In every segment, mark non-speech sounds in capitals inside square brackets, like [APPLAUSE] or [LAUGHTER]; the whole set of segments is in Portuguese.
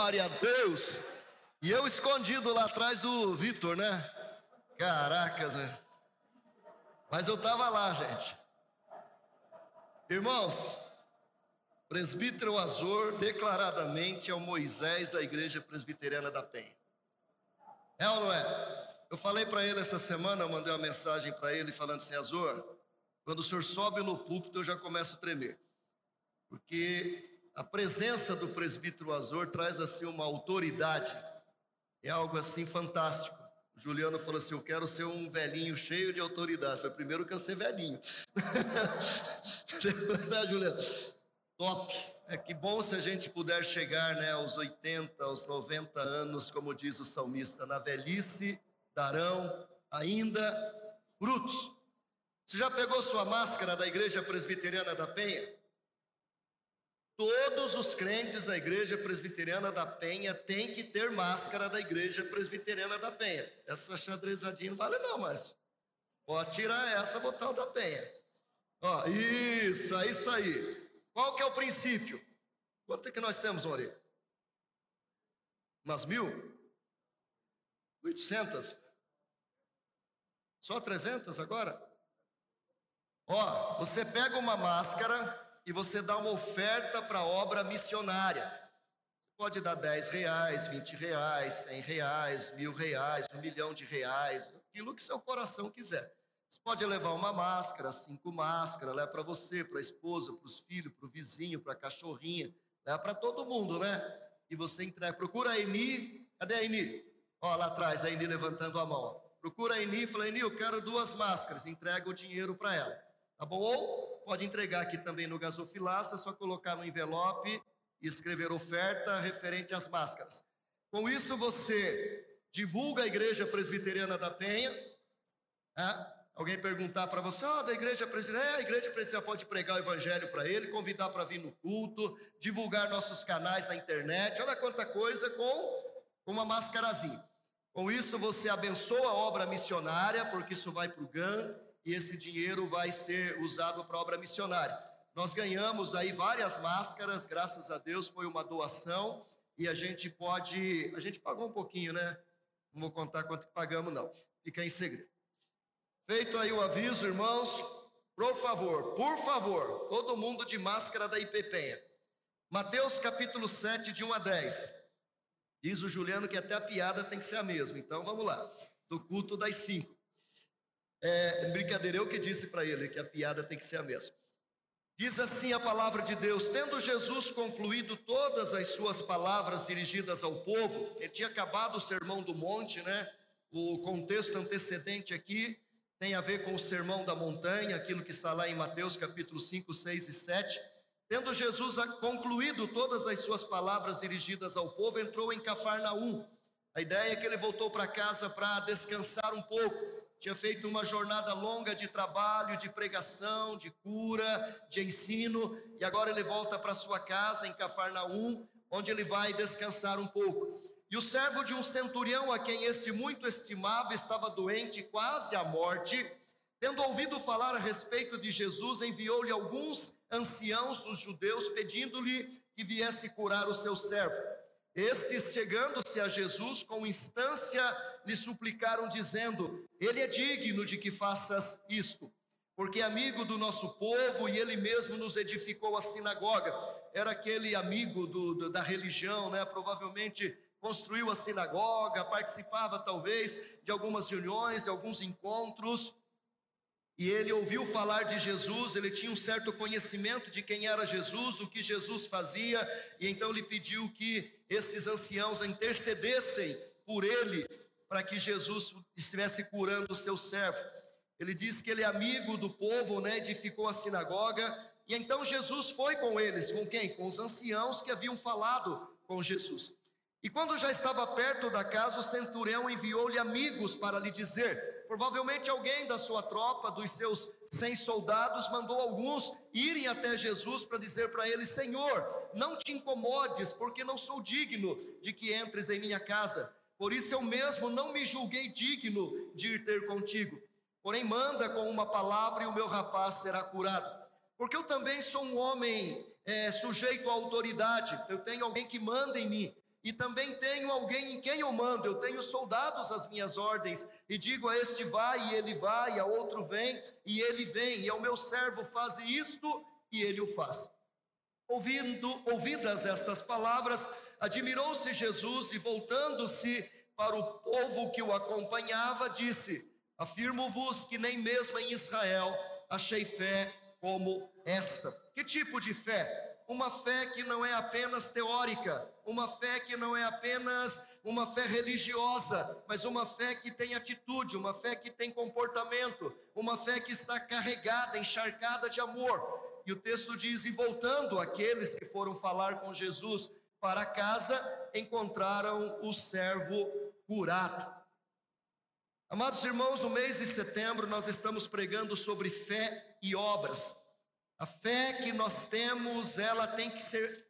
glória a Deus. E eu escondido lá atrás do Vitor, né? Caracas, né? Mas eu estava lá, gente. Irmãos, presbítero Azor declaradamente é o Moisés da igreja presbiteriana da Penha. É ou não é? Eu falei para ele essa semana, eu mandei uma mensagem para ele falando assim: Azor, quando o senhor sobe no púlpito eu já começo a tremer. Porque a presença do presbítero Azor traz assim uma autoridade, é algo assim fantástico. O Juliano falou assim: Eu quero ser um velhinho cheio de autoridade. Foi primeiro que eu ser velhinho. [LAUGHS] né, Juliano? Top. É que bom se a gente puder chegar né, aos 80, aos 90 anos, como diz o salmista, na velhice darão ainda frutos. Você já pegou sua máscara da igreja presbiteriana da Penha? Todos os crentes da igreja presbiteriana da Penha têm que ter máscara da igreja presbiteriana da Penha. Essa xadrezadinha não vale não, mas pode tirar essa, botar o da Penha. Ó, isso, é isso aí. Qual que é o princípio? Quanto é que nós temos, Mori? Umas mil? Oitocentas? Só trezentas agora? Ó, você pega uma máscara e você dá uma oferta para a obra missionária. Você pode dar 10 reais, 20 reais, 100 reais, mil reais, um milhão de reais, aquilo que seu coração quiser. Você pode levar uma máscara, cinco máscaras, leva para você, para a esposa, para os filhos, para o vizinho, para a cachorrinha, leva para todo mundo, né? E você entrega. Procura a Eni, cadê a Eni? Ó, lá atrás, a Eni levantando a mão. Procura a Eni e fala, Eni, eu quero duas máscaras, entrega o dinheiro para ela. Tá bom? Ou pode entregar aqui também no gasofilaça, é só colocar no envelope e escrever oferta referente às máscaras. Com isso você divulga a igreja presbiteriana da Penha. Né? Alguém perguntar para você, ah, da igreja presbiteriana, é, a igreja presbiteriana pode pregar o evangelho para ele, convidar para vir no culto, divulgar nossos canais na internet, olha quanta coisa com, com uma mascarazinha. Com isso você abençoa a obra missionária, porque isso vai para o GAN, e esse dinheiro vai ser usado para obra missionária. Nós ganhamos aí várias máscaras, graças a Deus, foi uma doação e a gente pode, a gente pagou um pouquinho, né? Não vou contar quanto pagamos não. Fica em segredo. Feito aí o aviso, irmãos, por favor, por favor, todo mundo de máscara da IPPenha. Mateus capítulo 7, de 1 a 10. Diz o Juliano que até a piada tem que ser a mesma. Então vamos lá. Do culto das 5. É, brincadeira, eu que disse para ele que a piada tem que ser a mesma. Diz assim a palavra de Deus: Tendo Jesus concluído todas as suas palavras dirigidas ao povo, ele tinha acabado o sermão do monte, né? O contexto antecedente aqui tem a ver com o sermão da montanha, aquilo que está lá em Mateus capítulo 5, 6 e 7. Tendo Jesus concluído todas as suas palavras dirigidas ao povo, entrou em Cafarnaum. A ideia é que ele voltou para casa para descansar um pouco tinha feito uma jornada longa de trabalho, de pregação, de cura, de ensino, e agora ele volta para sua casa em Cafarnaum, onde ele vai descansar um pouco. E o servo de um centurião, a quem este muito estimava, estava doente, quase à morte. Tendo ouvido falar a respeito de Jesus, enviou-lhe alguns anciãos dos judeus, pedindo-lhe que viesse curar o seu servo. Estes, chegando-se a Jesus, com instância, lhe suplicaram, dizendo: Ele é digno de que faças isto, porque é amigo do nosso povo e ele mesmo nos edificou a sinagoga. Era aquele amigo do, do, da religião, né? Provavelmente construiu a sinagoga, participava talvez de algumas reuniões, de alguns encontros. E ele ouviu falar de Jesus, ele tinha um certo conhecimento de quem era Jesus, do que Jesus fazia, e então lhe pediu que esses anciãos intercedessem por ele, para que Jesus estivesse curando o seu servo. Ele disse que ele é amigo do povo, né, edificou a sinagoga, e então Jesus foi com eles, com quem? Com os anciãos que haviam falado com Jesus. E quando já estava perto da casa, o centurião enviou-lhe amigos para lhe dizer: provavelmente alguém da sua tropa, dos seus cem soldados, mandou alguns irem até Jesus para dizer para ele: Senhor, não te incomodes, porque não sou digno de que entres em minha casa. Por isso eu mesmo não me julguei digno de ir ter contigo. Porém, manda com uma palavra e o meu rapaz será curado. Porque eu também sou um homem é, sujeito à autoridade, eu tenho alguém que manda em mim. E também tenho alguém em quem eu mando, eu tenho soldados às minhas ordens, e digo a este vai, e ele vai, e a outro vem, e ele vem, e ao meu servo faz isto, e ele o faz. Ouvindo, ouvidas estas palavras, admirou-se Jesus e voltando-se para o povo que o acompanhava, disse: Afirmo-vos que nem mesmo em Israel achei fé como esta. Que tipo de fé? Uma fé que não é apenas teórica, uma fé que não é apenas uma fé religiosa, mas uma fé que tem atitude, uma fé que tem comportamento, uma fé que está carregada, encharcada de amor. E o texto diz: E voltando aqueles que foram falar com Jesus para casa, encontraram o servo curado. Amados irmãos, no mês de setembro nós estamos pregando sobre fé e obras. A fé que nós temos, ela tem que ser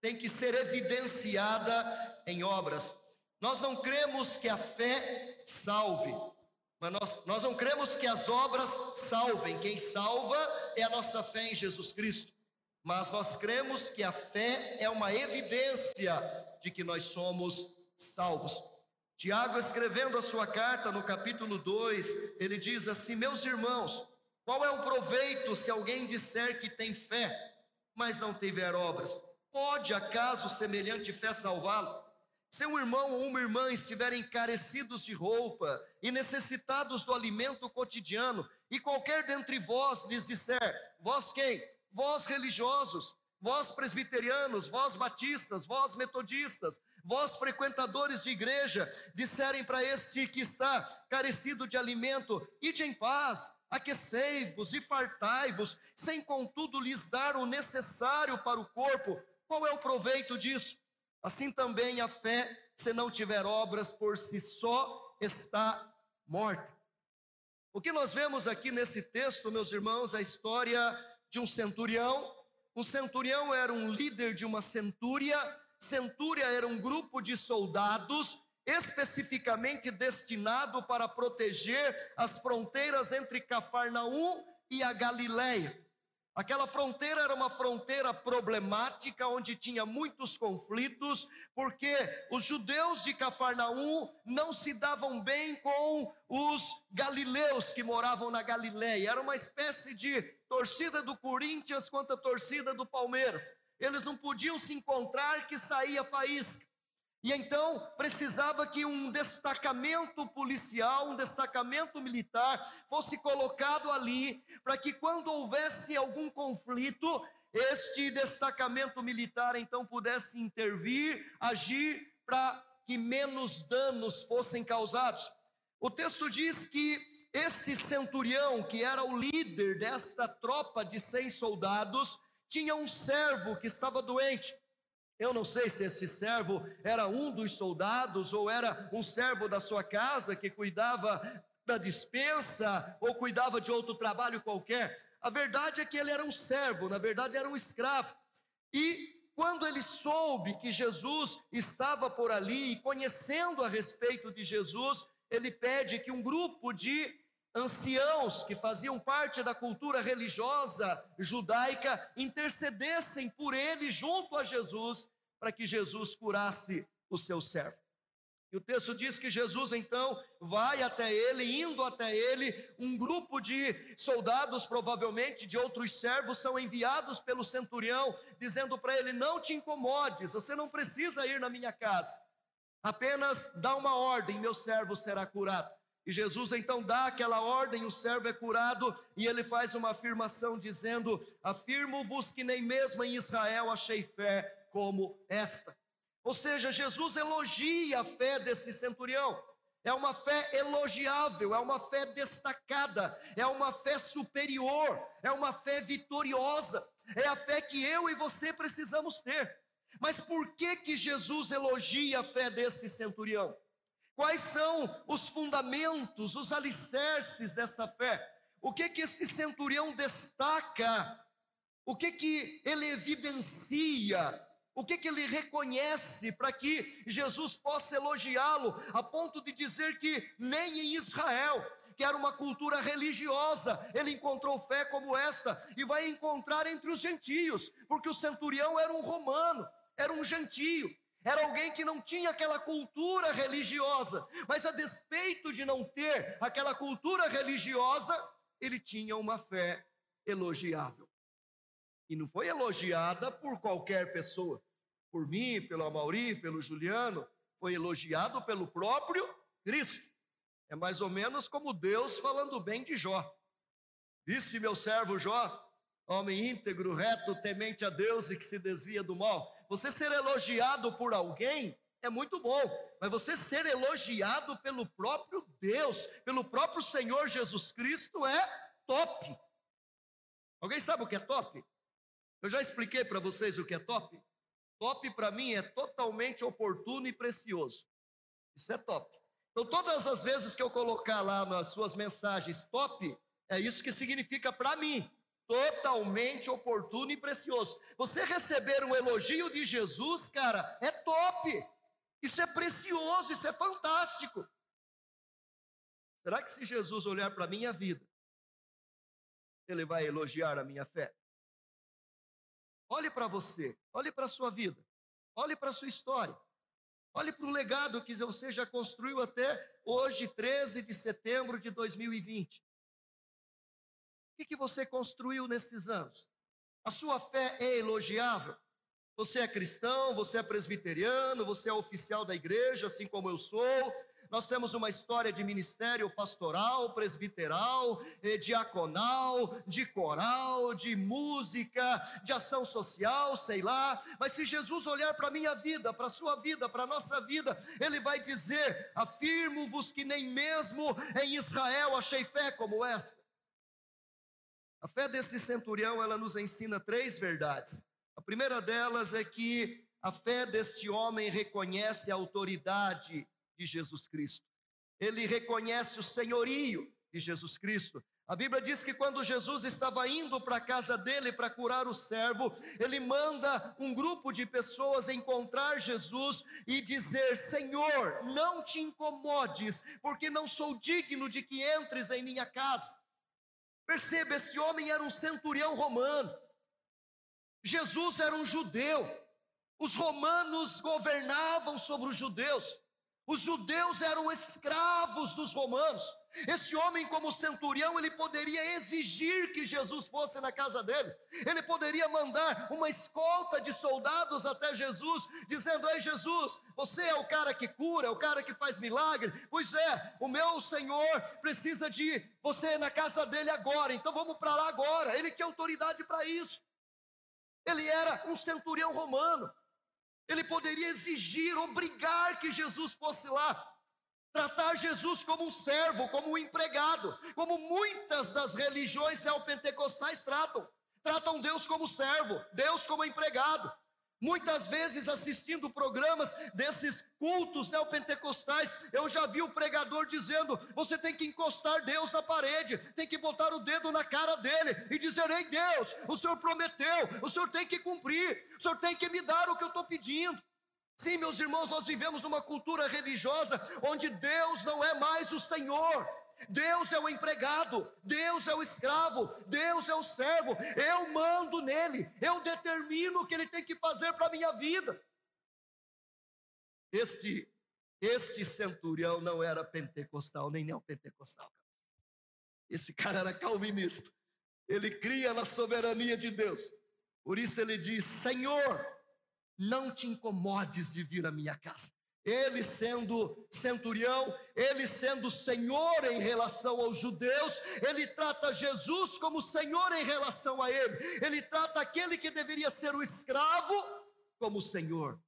tem que ser evidenciada em obras. Nós não cremos que a fé salve, mas nós, nós não cremos que as obras salvem. Quem salva é a nossa fé em Jesus Cristo. Mas nós cremos que a fé é uma evidência de que nós somos salvos. Tiago, escrevendo a sua carta no capítulo 2, ele diz assim: Meus irmãos, qual é o proveito se alguém disser que tem fé, mas não tiver obras? Pode acaso semelhante fé salvá-lo? Se um irmão ou uma irmã estiverem carecidos de roupa e necessitados do alimento cotidiano, e qualquer dentre vós lhes disser: Vós quem? Vós religiosos, vós presbiterianos, vós batistas, vós metodistas, vós frequentadores de igreja, disserem para este que está carecido de alimento: Ide em paz, aquecei-vos e fartai-vos, sem contudo lhes dar o necessário para o corpo, qual é o proveito disso? Assim também a fé, se não tiver obras por si só, está morta. O que nós vemos aqui nesse texto, meus irmãos, é a história de um centurião. O centurião era um líder de uma centúria, centúria era um grupo de soldados especificamente destinado para proteger as fronteiras entre Cafarnaum e a Galileia. Aquela fronteira era uma fronteira problemática, onde tinha muitos conflitos, porque os judeus de Cafarnaum não se davam bem com os galileus que moravam na Galileia. Era uma espécie de torcida do Corinthians contra a torcida do Palmeiras. Eles não podiam se encontrar que saía faísca. E então precisava que um destacamento policial, um destacamento militar fosse colocado ali, para que quando houvesse algum conflito, este destacamento militar então pudesse intervir, agir para que menos danos fossem causados. O texto diz que este centurião, que era o líder desta tropa de 100 soldados, tinha um servo que estava doente. Eu não sei se esse servo era um dos soldados ou era um servo da sua casa que cuidava da dispensa ou cuidava de outro trabalho qualquer. A verdade é que ele era um servo, na verdade era um escravo. E quando ele soube que Jesus estava por ali e conhecendo a respeito de Jesus, ele pede que um grupo de anciãos que faziam parte da cultura religiosa judaica intercedessem por ele junto a Jesus, para que Jesus curasse o seu servo. E o texto diz que Jesus então vai até ele, indo até ele, um grupo de soldados, provavelmente de outros servos, são enviados pelo centurião, dizendo para ele: Não te incomodes, você não precisa ir na minha casa, apenas dá uma ordem, meu servo será curado. E Jesus então dá aquela ordem, o servo é curado, e ele faz uma afirmação dizendo: Afirmo-vos que nem mesmo em Israel achei fé como esta. Ou seja, Jesus elogia a fé desse centurião. É uma fé elogiável, é uma fé destacada, é uma fé superior, é uma fé vitoriosa, é a fé que eu e você precisamos ter. Mas por que que Jesus elogia a fé deste centurião? Quais são os fundamentos, os alicerces desta fé? O que que esse centurião destaca? O que que ele evidencia? O que que ele reconhece para que Jesus possa elogiá-lo a ponto de dizer que nem em Israel, que era uma cultura religiosa, ele encontrou fé como esta e vai encontrar entre os gentios, porque o centurião era um romano, era um gentio, era alguém que não tinha aquela cultura religiosa, mas a despeito de não ter aquela cultura religiosa, ele tinha uma fé elogiável. E não foi elogiada por qualquer pessoa, por mim, pelo Amauri, pelo Juliano, foi elogiado pelo próprio Cristo. É mais ou menos como Deus falando bem de Jó. Viste meu servo Jó, homem íntegro, reto, temente a Deus e que se desvia do mal. Você ser elogiado por alguém é muito bom, mas você ser elogiado pelo próprio Deus, pelo próprio Senhor Jesus Cristo é top. Alguém sabe o que é top? Eu já expliquei para vocês o que é top. Top para mim é totalmente oportuno e precioso. Isso é top. Então, todas as vezes que eu colocar lá nas suas mensagens top, é isso que significa para mim. Totalmente oportuno e precioso. Você receber um elogio de Jesus, cara, é top. Isso é precioso, isso é fantástico. Será que se Jesus olhar para a minha vida, ele vai elogiar a minha fé? Olhe para você, olhe para a sua vida, olhe para a sua história, olhe para o legado que você já construiu até hoje, 13 de setembro de 2020. O que, você construiu nesses anos? A sua fé é elogiável? Você é cristão, você é presbiteriano, você é oficial da igreja, assim como eu sou, nós temos uma história de ministério pastoral, presbiteral, eh, diaconal, de coral, de música, de ação social, sei lá. Mas se Jesus olhar para a minha vida, para a sua vida, para a nossa vida, ele vai dizer: Afirmo-vos que nem mesmo em Israel achei fé como esta. A fé deste centurião, ela nos ensina três verdades. A primeira delas é que a fé deste homem reconhece a autoridade de Jesus Cristo. Ele reconhece o senhorio de Jesus Cristo. A Bíblia diz que quando Jesus estava indo para a casa dele para curar o servo, ele manda um grupo de pessoas encontrar Jesus e dizer: Senhor, não te incomodes, porque não sou digno de que entres em minha casa. Perceba, esse homem era um centurião romano, Jesus era um judeu, os romanos governavam sobre os judeus. Os judeus eram escravos dos romanos. Esse homem, como centurião, ele poderia exigir que Jesus fosse na casa dele. Ele poderia mandar uma escolta de soldados até Jesus, dizendo: Ei, Jesus, você é o cara que cura, é o cara que faz milagre. Pois é, o meu Senhor precisa de você na casa dele agora, então vamos para lá agora. Ele tinha autoridade para isso. Ele era um centurião romano. Ele poderia exigir, obrigar que Jesus fosse lá. Tratar Jesus como um servo, como um empregado, como muitas das religiões neopentecostais tratam. Tratam Deus como servo, Deus como empregado. Muitas vezes assistindo programas desses cultos neopentecostais, eu já vi o pregador dizendo: você tem que encostar Deus na parede, tem que botar o dedo na cara dele e dizer: Ei Deus, o Senhor prometeu, o Senhor tem que cumprir, o Senhor tem que me dar o que eu estou pedindo. Sim, meus irmãos, nós vivemos numa cultura religiosa onde Deus não é mais o Senhor. Deus é o empregado, Deus é o escravo, Deus é o servo. Eu mando nele, eu determino o que ele tem que fazer para a minha vida. Este, este centurião não era pentecostal, nem neopentecostal. Esse cara era calvinista. Ele cria na soberania de Deus. Por isso ele diz: Senhor, não te incomodes de vir à minha casa ele sendo centurião, ele sendo senhor em relação aos judeus, ele trata Jesus como senhor em relação a ele, ele trata aquele que deveria ser o escravo como senhor.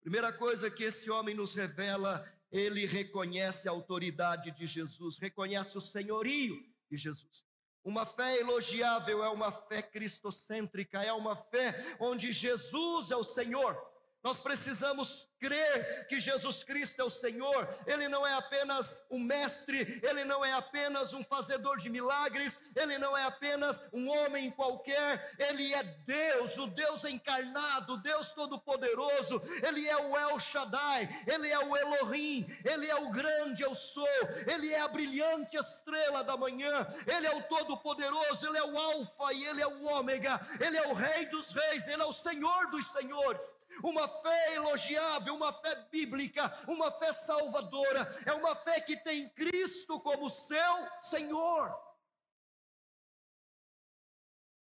Primeira coisa que esse homem nos revela, ele reconhece a autoridade de Jesus, reconhece o senhorio de Jesus. Uma fé elogiável é uma fé cristocêntrica, é uma fé onde Jesus é o Senhor. Nós precisamos crer que Jesus Cristo é o Senhor, Ele não é apenas um mestre, Ele não é apenas um fazedor de milagres, Ele não é apenas um homem qualquer, Ele é Deus, o Deus encarnado, Deus Todo-Poderoso, Ele é o El Shaddai, Ele é o Elohim, Ele é o grande eu sou, Ele é a brilhante estrela da manhã, Ele é o Todo-Poderoso, Ele é o Alfa e Ele é o Ômega, Ele é o Rei dos Reis, Ele é o Senhor dos Senhores. Uma fé elogiável, uma fé bíblica, uma fé salvadora, é uma fé que tem Cristo como seu Senhor.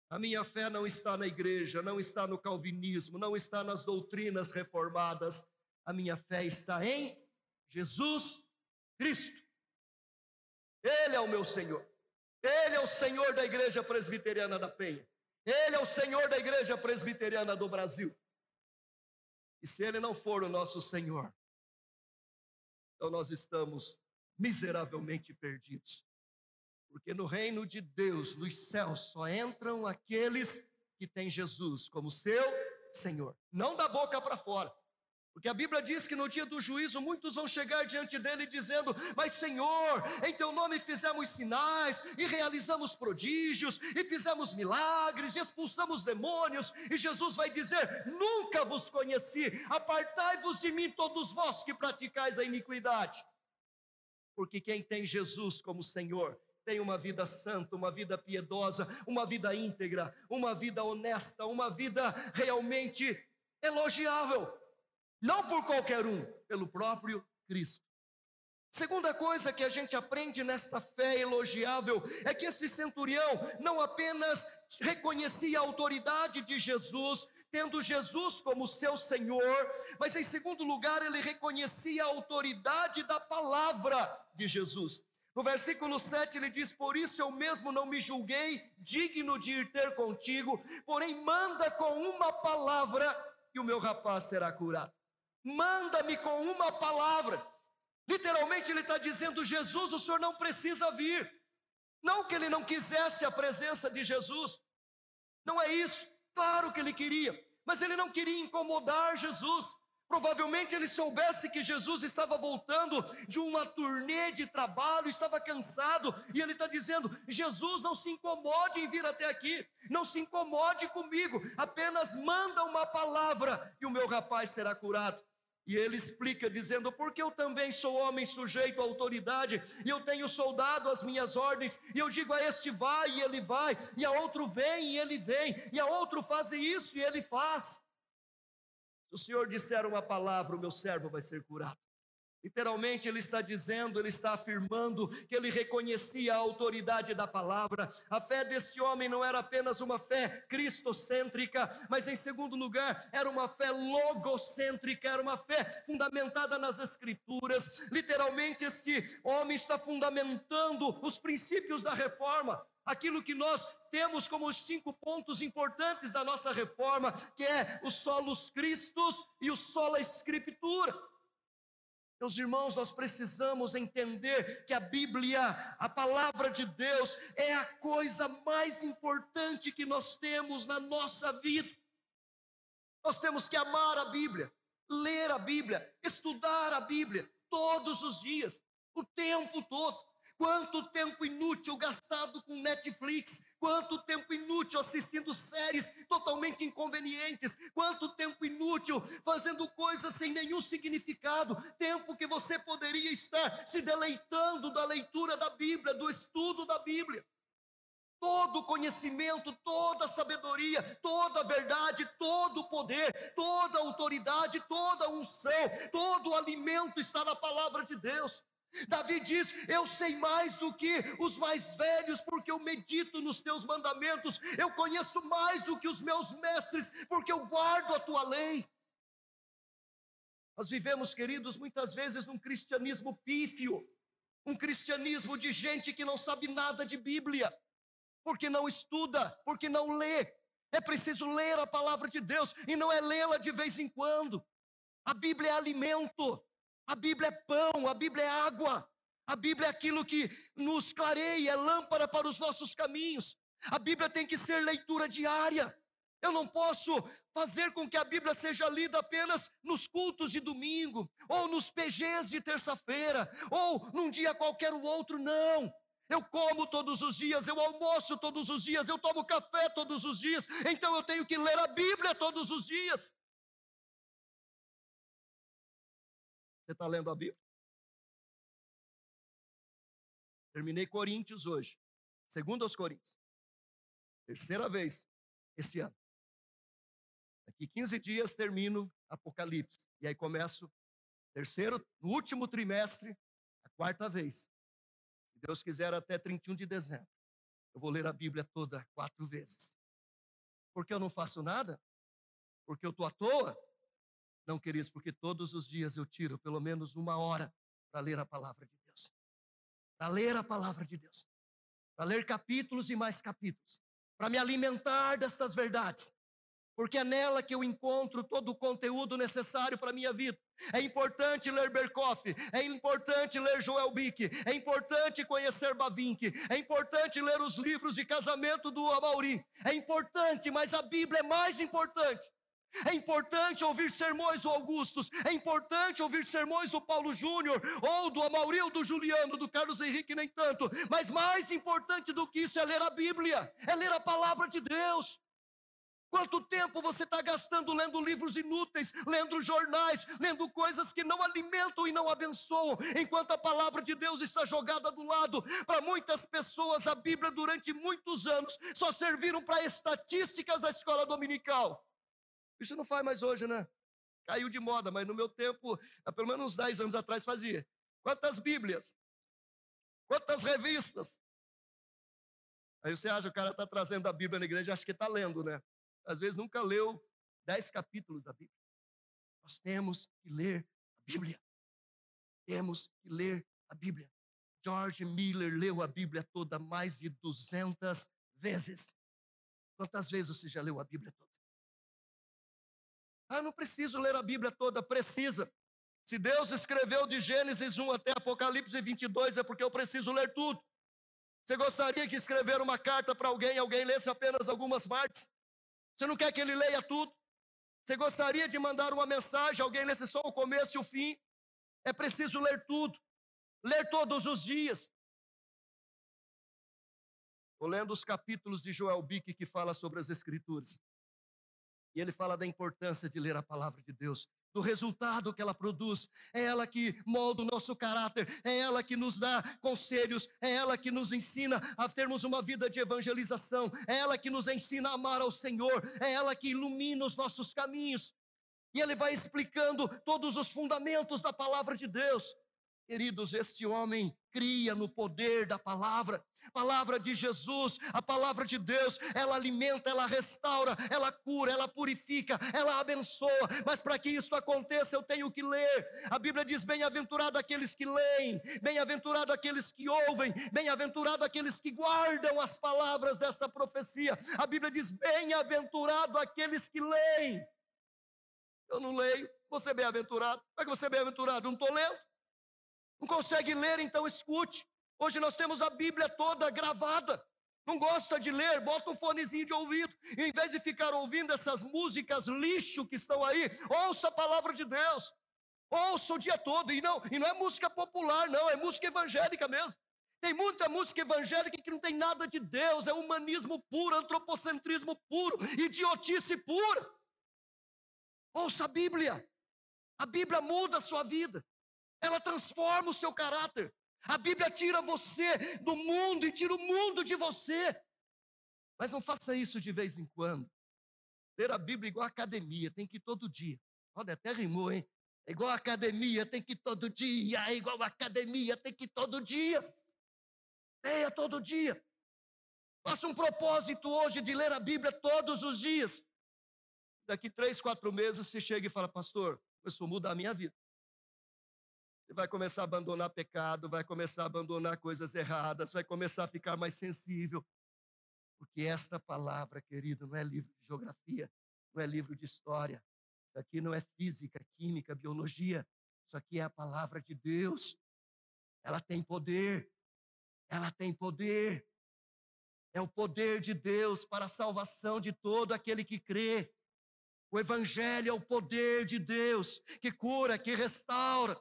A minha fé não está na igreja, não está no calvinismo, não está nas doutrinas reformadas. A minha fé está em Jesus Cristo. Ele é o meu Senhor. Ele é o Senhor da Igreja Presbiteriana da Penha. Ele é o Senhor da Igreja Presbiteriana do Brasil. E se Ele não for o nosso Senhor, então nós estamos miseravelmente perdidos. Porque no reino de Deus, nos céus, só entram aqueles que têm Jesus como seu Senhor. Não da boca para fora. Porque a Bíblia diz que no dia do juízo muitos vão chegar diante dele dizendo: Mas Senhor, em teu nome fizemos sinais, e realizamos prodígios, e fizemos milagres, e expulsamos demônios. E Jesus vai dizer: Nunca vos conheci, apartai-vos de mim, todos vós que praticais a iniquidade. Porque quem tem Jesus como Senhor, tem uma vida santa, uma vida piedosa, uma vida íntegra, uma vida honesta, uma vida realmente elogiável. Não por qualquer um, pelo próprio Cristo. Segunda coisa que a gente aprende nesta fé elogiável é que esse centurião não apenas reconhecia a autoridade de Jesus, tendo Jesus como seu Senhor, mas em segundo lugar, ele reconhecia a autoridade da palavra de Jesus. No versículo 7 ele diz: Por isso eu mesmo não me julguei digno de ir ter contigo, porém manda com uma palavra e o meu rapaz será curado manda-me com uma palavra. Literalmente ele está dizendo: Jesus, o senhor não precisa vir. Não que ele não quisesse a presença de Jesus, não é isso. Claro que ele queria, mas ele não queria incomodar Jesus. Provavelmente ele soubesse que Jesus estava voltando de uma turnê de trabalho, estava cansado, e ele está dizendo: Jesus, não se incomode em vir até aqui, não se incomode comigo, apenas manda uma palavra e o meu rapaz será curado. E ele explica dizendo: Porque eu também sou homem sujeito à autoridade, e eu tenho soldado às minhas ordens, e eu digo a este vai e ele vai, e a outro vem e ele vem, e a outro faz isso e ele faz. Se o Senhor disser uma palavra, o meu servo vai ser curado. Literalmente, ele está dizendo, ele está afirmando que ele reconhecia a autoridade da palavra. A fé deste homem não era apenas uma fé cristocêntrica, mas, em segundo lugar, era uma fé logocêntrica, era uma fé fundamentada nas Escrituras. Literalmente, este homem está fundamentando os princípios da reforma, aquilo que nós temos como os cinco pontos importantes da nossa reforma, que é os solos Cristos e o sola Escritura. Meus irmãos, nós precisamos entender que a Bíblia, a palavra de Deus, é a coisa mais importante que nós temos na nossa vida. Nós temos que amar a Bíblia, ler a Bíblia, estudar a Bíblia todos os dias, o tempo todo. Quanto tempo inútil gastado com Netflix, quanto tempo inútil assistindo séries totalmente inconvenientes, quanto tempo inútil fazendo coisas sem nenhum significado, tempo que você poderia estar se deleitando da leitura da Bíblia, do estudo da Bíblia. Todo conhecimento, toda sabedoria, toda verdade, todo poder, toda autoridade, toda unção, todo alimento está na palavra de Deus. Davi diz: Eu sei mais do que os mais velhos, porque eu medito nos teus mandamentos. Eu conheço mais do que os meus mestres, porque eu guardo a tua lei. Nós vivemos, queridos, muitas vezes num cristianismo pífio, um cristianismo de gente que não sabe nada de Bíblia, porque não estuda, porque não lê. É preciso ler a palavra de Deus e não é lê-la de vez em quando. A Bíblia é alimento. A Bíblia é pão, a Bíblia é água, a Bíblia é aquilo que nos clareia, é lâmpada para os nossos caminhos. A Bíblia tem que ser leitura diária. Eu não posso fazer com que a Bíblia seja lida apenas nos cultos de domingo, ou nos PGs de terça-feira, ou num dia qualquer outro, não. Eu como todos os dias, eu almoço todos os dias, eu tomo café todos os dias, então eu tenho que ler a Bíblia todos os dias. Você está lendo a Bíblia? Terminei Coríntios hoje. Segundo aos Coríntios. Terceira vez esse ano. Daqui 15 dias termino Apocalipse. E aí começo terceiro, no último trimestre, a quarta vez. Se Deus quiser, até 31 de dezembro. Eu vou ler a Bíblia toda quatro vezes. Porque eu não faço nada? Porque eu estou à toa? Não, queridos, porque todos os dias eu tiro pelo menos uma hora para ler a palavra de Deus. Para ler a palavra de Deus. Para ler capítulos e mais capítulos. Para me alimentar destas verdades porque é nela que eu encontro todo o conteúdo necessário para a minha vida. É importante ler Berkoff, é importante ler Joel Bick, é importante conhecer Bavinck, é importante ler os livros de casamento do Amauri. É importante, mas a Bíblia é mais importante. É importante ouvir sermões do Augustus, é importante ouvir sermões do Paulo Júnior, ou do Amauri, ou do Juliano, do Carlos Henrique, nem tanto. Mas mais importante do que isso é ler a Bíblia, é ler a palavra de Deus. Quanto tempo você está gastando lendo livros inúteis, lendo jornais, lendo coisas que não alimentam e não abençoam, enquanto a palavra de Deus está jogada do lado? Para muitas pessoas, a Bíblia durante muitos anos só serviram para estatísticas da escola dominical. Isso não faz mais hoje, né? Caiu de moda, mas no meu tempo, pelo menos uns 10 anos atrás, fazia. Quantas Bíblias? Quantas revistas? Aí você acha, o cara está trazendo a Bíblia na igreja, acha que está lendo, né? às vezes nunca leu dez capítulos da Bíblia. Nós temos que ler a Bíblia. Temos que ler a Bíblia. George Miller leu a Bíblia toda mais de 200 vezes. Quantas vezes você já leu a Bíblia toda? Ah, não preciso ler a Bíblia toda, precisa. Se Deus escreveu de Gênesis 1 até Apocalipse 22, é porque eu preciso ler tudo. Você gostaria que escrever uma carta para alguém, alguém lesse apenas algumas partes? Você não quer que ele leia tudo? Você gostaria de mandar uma mensagem, alguém lesse só o começo e o fim? É preciso ler tudo, ler todos os dias. Estou lendo os capítulos de Joel Bick que fala sobre as Escrituras. E ele fala da importância de ler a palavra de Deus do resultado que ela produz. É ela que molda o nosso caráter, é ela que nos dá conselhos, é ela que nos ensina a termos uma vida de evangelização, é ela que nos ensina a amar ao Senhor, é ela que ilumina os nossos caminhos. E ele vai explicando todos os fundamentos da palavra de Deus. Queridos, este homem cria no poder da palavra, palavra de Jesus, a palavra de Deus, ela alimenta, ela restaura, ela cura, ela purifica, ela abençoa. Mas para que isso aconteça, eu tenho que ler. A Bíblia diz: bem-aventurado aqueles que leem, bem-aventurado aqueles que ouvem, bem-aventurado aqueles que guardam as palavras desta profecia. A Bíblia diz: bem-aventurado aqueles que leem. Eu não leio, você é bem-aventurado. Como é que você é bem-aventurado? Não estou lendo. Não consegue ler, então escute. Hoje nós temos a Bíblia toda gravada. Não gosta de ler, bota um fonezinho de ouvido. E em vez de ficar ouvindo essas músicas lixo que estão aí, ouça a palavra de Deus. Ouça o dia todo. E não, e não é música popular, não, é música evangélica mesmo. Tem muita música evangélica que não tem nada de Deus, é humanismo puro, antropocentrismo puro, idiotice pura. Ouça a Bíblia. A Bíblia muda a sua vida. Ela transforma o seu caráter. A Bíblia tira você do mundo e tira o mundo de você. Mas não faça isso de vez em quando. Ler a Bíblia é igual academia, tem que ir todo dia. Olha, até rimou, hein? É igual academia, tem que ir todo dia. É igual academia, tem que ir todo dia. Leia todo dia. Faça um propósito hoje de ler a Bíblia todos os dias. Daqui três, quatro meses você chega e fala, pastor, começou a mudar a minha vida. Vai começar a abandonar pecado, vai começar a abandonar coisas erradas, vai começar a ficar mais sensível. Porque esta palavra, querido, não é livro de geografia, não é livro de história. Isso aqui não é física, química, biologia. Isso aqui é a palavra de Deus. Ela tem poder. Ela tem poder. É o poder de Deus para a salvação de todo aquele que crê. O Evangelho é o poder de Deus que cura, que restaura.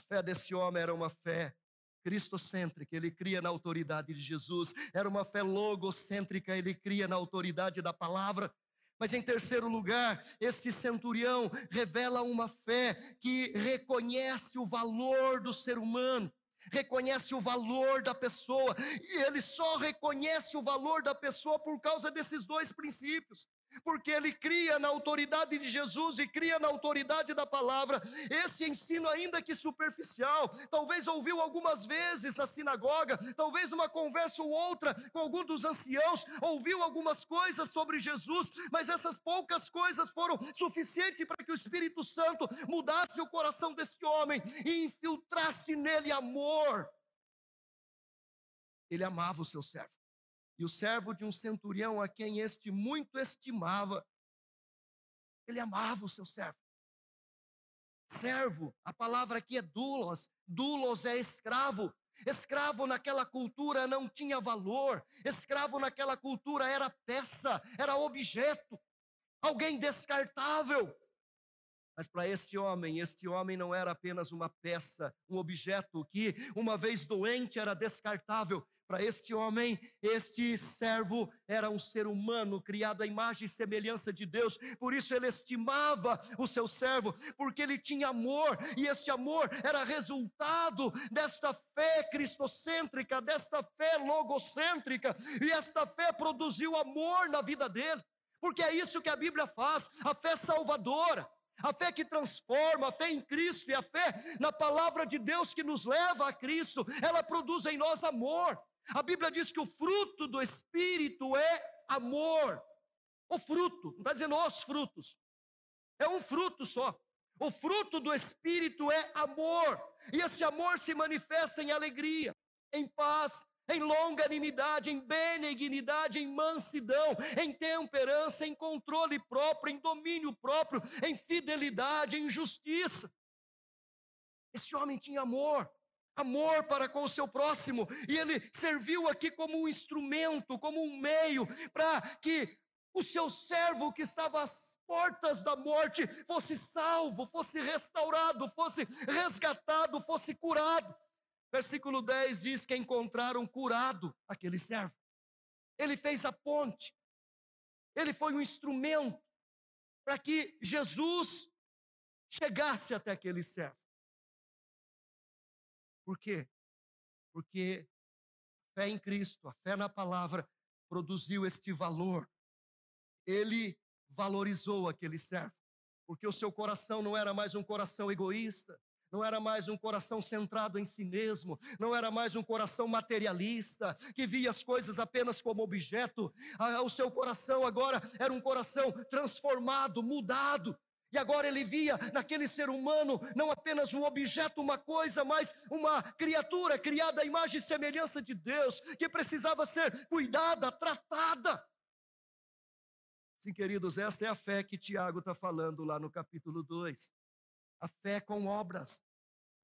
A fé desse homem era uma fé cristocêntrica, ele cria na autoridade de Jesus. Era uma fé logocêntrica, ele cria na autoridade da palavra. Mas em terceiro lugar, este centurião revela uma fé que reconhece o valor do ser humano, reconhece o valor da pessoa, e ele só reconhece o valor da pessoa por causa desses dois princípios. Porque ele cria na autoridade de Jesus e cria na autoridade da palavra. Esse ensino, ainda que superficial, talvez ouviu algumas vezes na sinagoga, talvez numa conversa ou outra com algum dos anciãos, ouviu algumas coisas sobre Jesus, mas essas poucas coisas foram suficientes para que o Espírito Santo mudasse o coração desse homem e infiltrasse nele amor. Ele amava o seu servo e o servo de um centurião a quem este muito estimava. Ele amava o seu servo. Servo, a palavra aqui é dulos, dulos é escravo. Escravo naquela cultura não tinha valor, escravo naquela cultura era peça, era objeto, alguém descartável. Mas para este homem, este homem não era apenas uma peça, um objeto que, uma vez doente, era descartável. Para este homem, este servo era um ser humano criado à imagem e semelhança de Deus, por isso ele estimava o seu servo, porque ele tinha amor, e este amor era resultado desta fé cristocêntrica, desta fé logocêntrica, e esta fé produziu amor na vida dele, porque é isso que a Bíblia faz, a fé salvadora. A fé que transforma, a fé em Cristo e a fé na palavra de Deus que nos leva a Cristo, ela produz em nós amor. A Bíblia diz que o fruto do Espírito é amor. O fruto, não está dizendo os frutos, é um fruto só. O fruto do Espírito é amor, e esse amor se manifesta em alegria, em paz, em longanimidade, em benignidade, em mansidão, em temperança, em controle próprio, em domínio próprio, em fidelidade, em justiça. Esse homem tinha amor amor para com o seu próximo, e ele serviu aqui como um instrumento, como um meio para que o seu servo que estava às portas da morte fosse salvo, fosse restaurado, fosse resgatado, fosse curado. Versículo 10 diz que encontraram curado aquele servo. Ele fez a ponte. Ele foi um instrumento para que Jesus chegasse até aquele servo. Por quê? Porque a fé em Cristo, a fé na palavra, produziu este valor. Ele valorizou aquele servo, porque o seu coração não era mais um coração egoísta, não era mais um coração centrado em si mesmo, não era mais um coração materialista, que via as coisas apenas como objeto. Ah, o seu coração agora era um coração transformado, mudado, e agora ele via naquele ser humano não apenas um objeto, uma coisa, mas uma criatura criada à imagem e semelhança de Deus, que precisava ser cuidada, tratada. Sim, queridos, esta é a fé que Tiago está falando lá no capítulo 2. A fé com obras,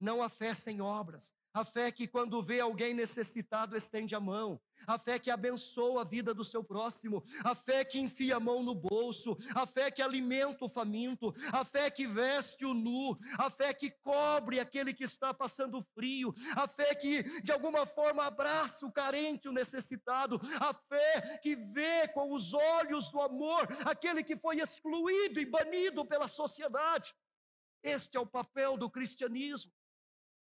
não a fé sem obras. A fé que, quando vê alguém necessitado, estende a mão. A fé que abençoa a vida do seu próximo. A fé que enfia a mão no bolso. A fé que alimenta o faminto. A fé que veste o nu. A fé que cobre aquele que está passando frio. A fé que, de alguma forma, abraça o carente, o necessitado. A fé que vê com os olhos do amor aquele que foi excluído e banido pela sociedade. Este é o papel do cristianismo.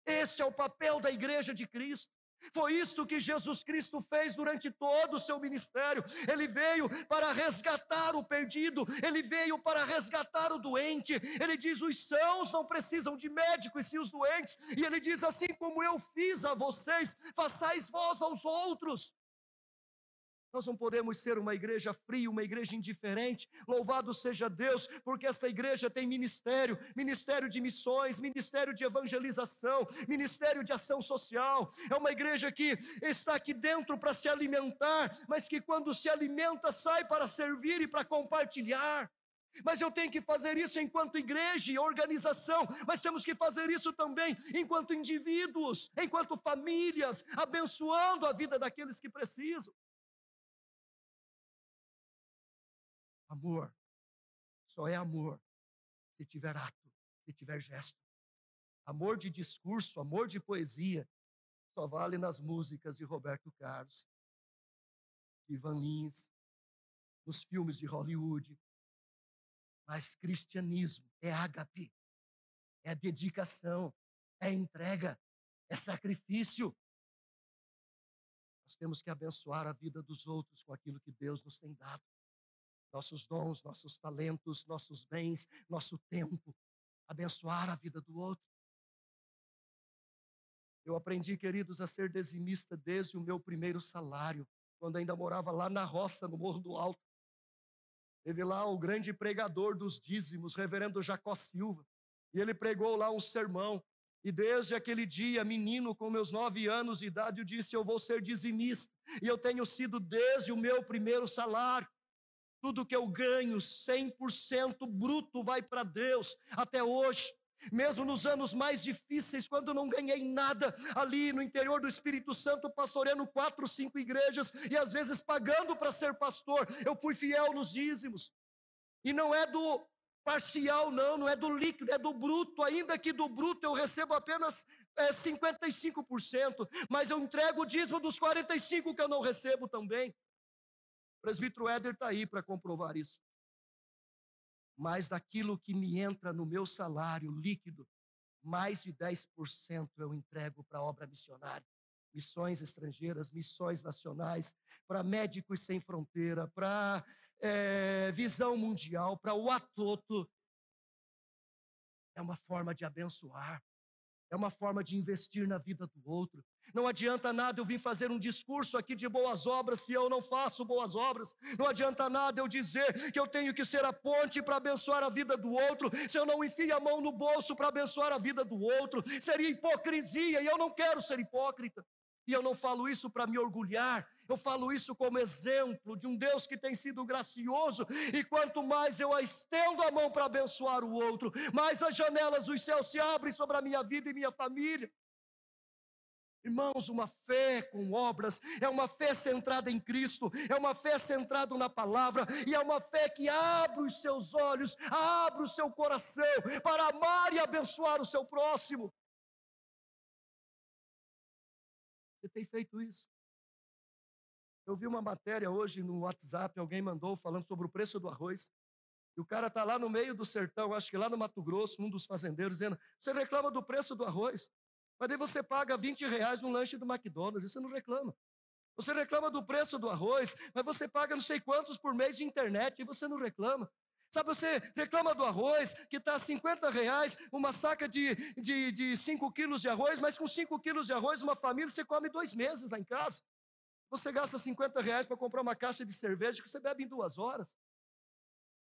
Esse é o papel da igreja de Cristo. Foi isso que Jesus Cristo fez durante todo o seu ministério. Ele veio para resgatar o perdido, ele veio para resgatar o doente. Ele diz: os sãos não precisam de médico e sim os doentes. E ele diz: assim como eu fiz a vocês, façais vós aos outros. Nós não podemos ser uma igreja fria, uma igreja indiferente. Louvado seja Deus, porque esta igreja tem ministério, ministério de missões, ministério de evangelização, ministério de ação social. É uma igreja que está aqui dentro para se alimentar, mas que quando se alimenta sai para servir e para compartilhar. Mas eu tenho que fazer isso enquanto igreja e organização, mas temos que fazer isso também enquanto indivíduos, enquanto famílias, abençoando a vida daqueles que precisam. Amor só é amor se tiver ato, se tiver gesto. Amor de discurso, amor de poesia, só vale nas músicas de Roberto Carlos, de Ivan Lins, nos filmes de Hollywood. Mas cristianismo é ágape, é dedicação, é entrega, é sacrifício. Nós temos que abençoar a vida dos outros com aquilo que Deus nos tem dado. Nossos dons, nossos talentos, nossos bens, nosso tempo, abençoar a vida do outro. Eu aprendi, queridos, a ser dizimista desde o meu primeiro salário, quando ainda morava lá na roça, no Morro do Alto. Teve lá o grande pregador dos dízimos, reverendo Jacó Silva, e ele pregou lá um sermão. E desde aquele dia, menino com meus nove anos de idade, eu disse: Eu vou ser dizimista. E eu tenho sido desde o meu primeiro salário. Tudo que eu ganho, 100% bruto, vai para Deus até hoje. Mesmo nos anos mais difíceis, quando não ganhei nada, ali no interior do Espírito Santo, pastoreando quatro, cinco igrejas e às vezes pagando para ser pastor, eu fui fiel nos dízimos. E não é do parcial, não, não é do líquido, é do bruto. Ainda que do bruto eu recebo apenas é, 55%, mas eu entrego o dízimo dos 45% que eu não recebo também. O presbítero Éder está aí para comprovar isso. Mas daquilo que me entra no meu salário líquido, mais de 10% eu entrego para a obra missionária. Missões estrangeiras, missões nacionais, para Médicos Sem Fronteira, para é, Visão Mundial, para o Atoto. É uma forma de abençoar é uma forma de investir na vida do outro. Não adianta nada eu vir fazer um discurso aqui de boas obras se eu não faço boas obras. Não adianta nada eu dizer que eu tenho que ser a ponte para abençoar a vida do outro, se eu não enfio a mão no bolso para abençoar a vida do outro. Seria hipocrisia e eu não quero ser hipócrita. E eu não falo isso para me orgulhar, eu falo isso como exemplo de um Deus que tem sido gracioso, e quanto mais eu estendo a mão para abençoar o outro, mais as janelas dos céus se abrem sobre a minha vida e minha família. Irmãos, uma fé com obras é uma fé centrada em Cristo, é uma fé centrada na palavra, e é uma fé que abre os seus olhos, abre o seu coração para amar e abençoar o seu próximo. Você tem feito isso? Eu vi uma matéria hoje no WhatsApp, alguém mandou falando sobre o preço do arroz. E o cara está lá no meio do sertão, acho que lá no Mato Grosso, um dos fazendeiros, dizendo: você reclama do preço do arroz, mas daí você paga 20 reais no lanche do McDonald's, você não reclama. Você reclama do preço do arroz, mas você paga não sei quantos por mês de internet e você não reclama. Sabe, você reclama do arroz, que está 50 reais, uma saca de, de, de 5 quilos de arroz, mas com 5 quilos de arroz, uma família, você come dois meses lá em casa. Você gasta 50 reais para comprar uma caixa de cerveja que você bebe em duas horas.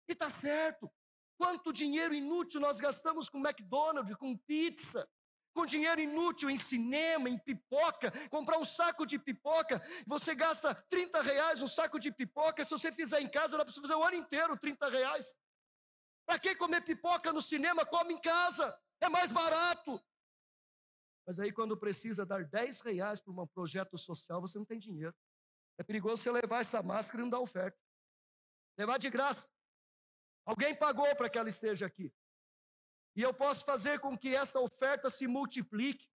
E está certo. Quanto dinheiro inútil nós gastamos com McDonald's, com pizza, com dinheiro inútil em cinema, em pipoca, comprar um saco de pipoca, você gasta 30 reais um saco de pipoca, se você fizer em casa, dá para você fazer o ano inteiro 30 reais. Para que comer pipoca no cinema? Come em casa, é mais barato. Mas aí quando precisa dar 10 reais para um projeto social, você não tem dinheiro. É perigoso você levar essa máscara e não dar oferta. Levar de graça. Alguém pagou para que ela esteja aqui. E eu posso fazer com que esta oferta se multiplique.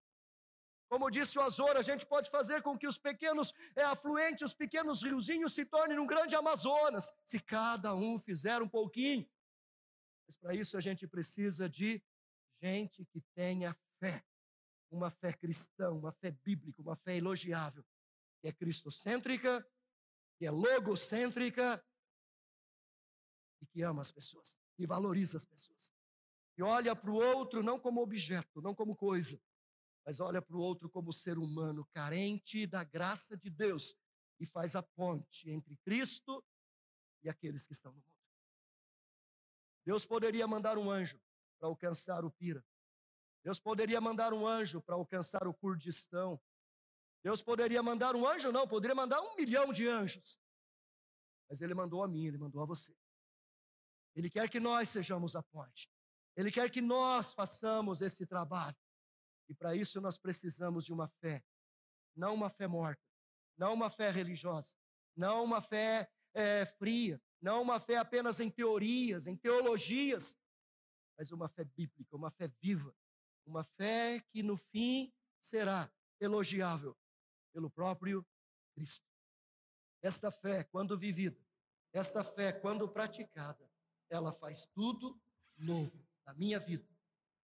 Como disse o Azor, a gente pode fazer com que os pequenos é, afluentes, os pequenos riozinhos se tornem um grande Amazonas, se cada um fizer um pouquinho. Mas para isso a gente precisa de gente que tenha fé, uma fé cristã, uma fé bíblica, uma fé elogiável, que é cristocêntrica, que é logocêntrica e que ama as pessoas, e valoriza as pessoas e olha para o outro não como objeto, não como coisa, mas olha para o outro como ser humano carente da graça de Deus e faz a ponte entre Cristo e aqueles que estão no mundo. Deus poderia mandar um anjo para alcançar o Pira. Deus poderia mandar um anjo para alcançar o Kurdistão. Deus poderia mandar um anjo, não, poderia mandar um milhão de anjos. Mas Ele mandou a mim, Ele mandou a você. Ele quer que nós sejamos a ponte. Ele quer que nós façamos esse trabalho. E para isso nós precisamos de uma fé, não uma fé morta, não uma fé religiosa, não uma fé é, fria, não uma fé apenas em teorias, em teologias, mas uma fé bíblica, uma fé viva, uma fé que no fim será elogiável pelo próprio Cristo. Esta fé, quando vivida, esta fé, quando praticada, ela faz tudo novo na minha vida,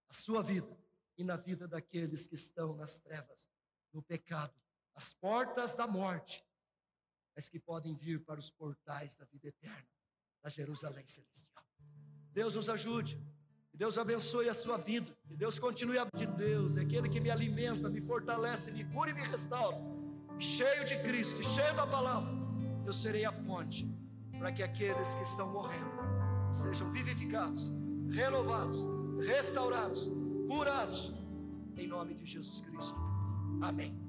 na sua vida e na vida daqueles que estão nas trevas, no pecado, as portas da morte, mas que podem vir para os portais da vida eterna, a Jerusalém celestial. Deus nos ajude. Que Deus abençoe a sua vida. Que Deus continue a de Deus, é aquele que me alimenta, me fortalece, me cura e me restaura. Cheio de Cristo, cheio da palavra, eu serei a ponte para que aqueles que estão morrendo sejam vivificados, renovados, restaurados, curados, em nome de Jesus Cristo. Amém.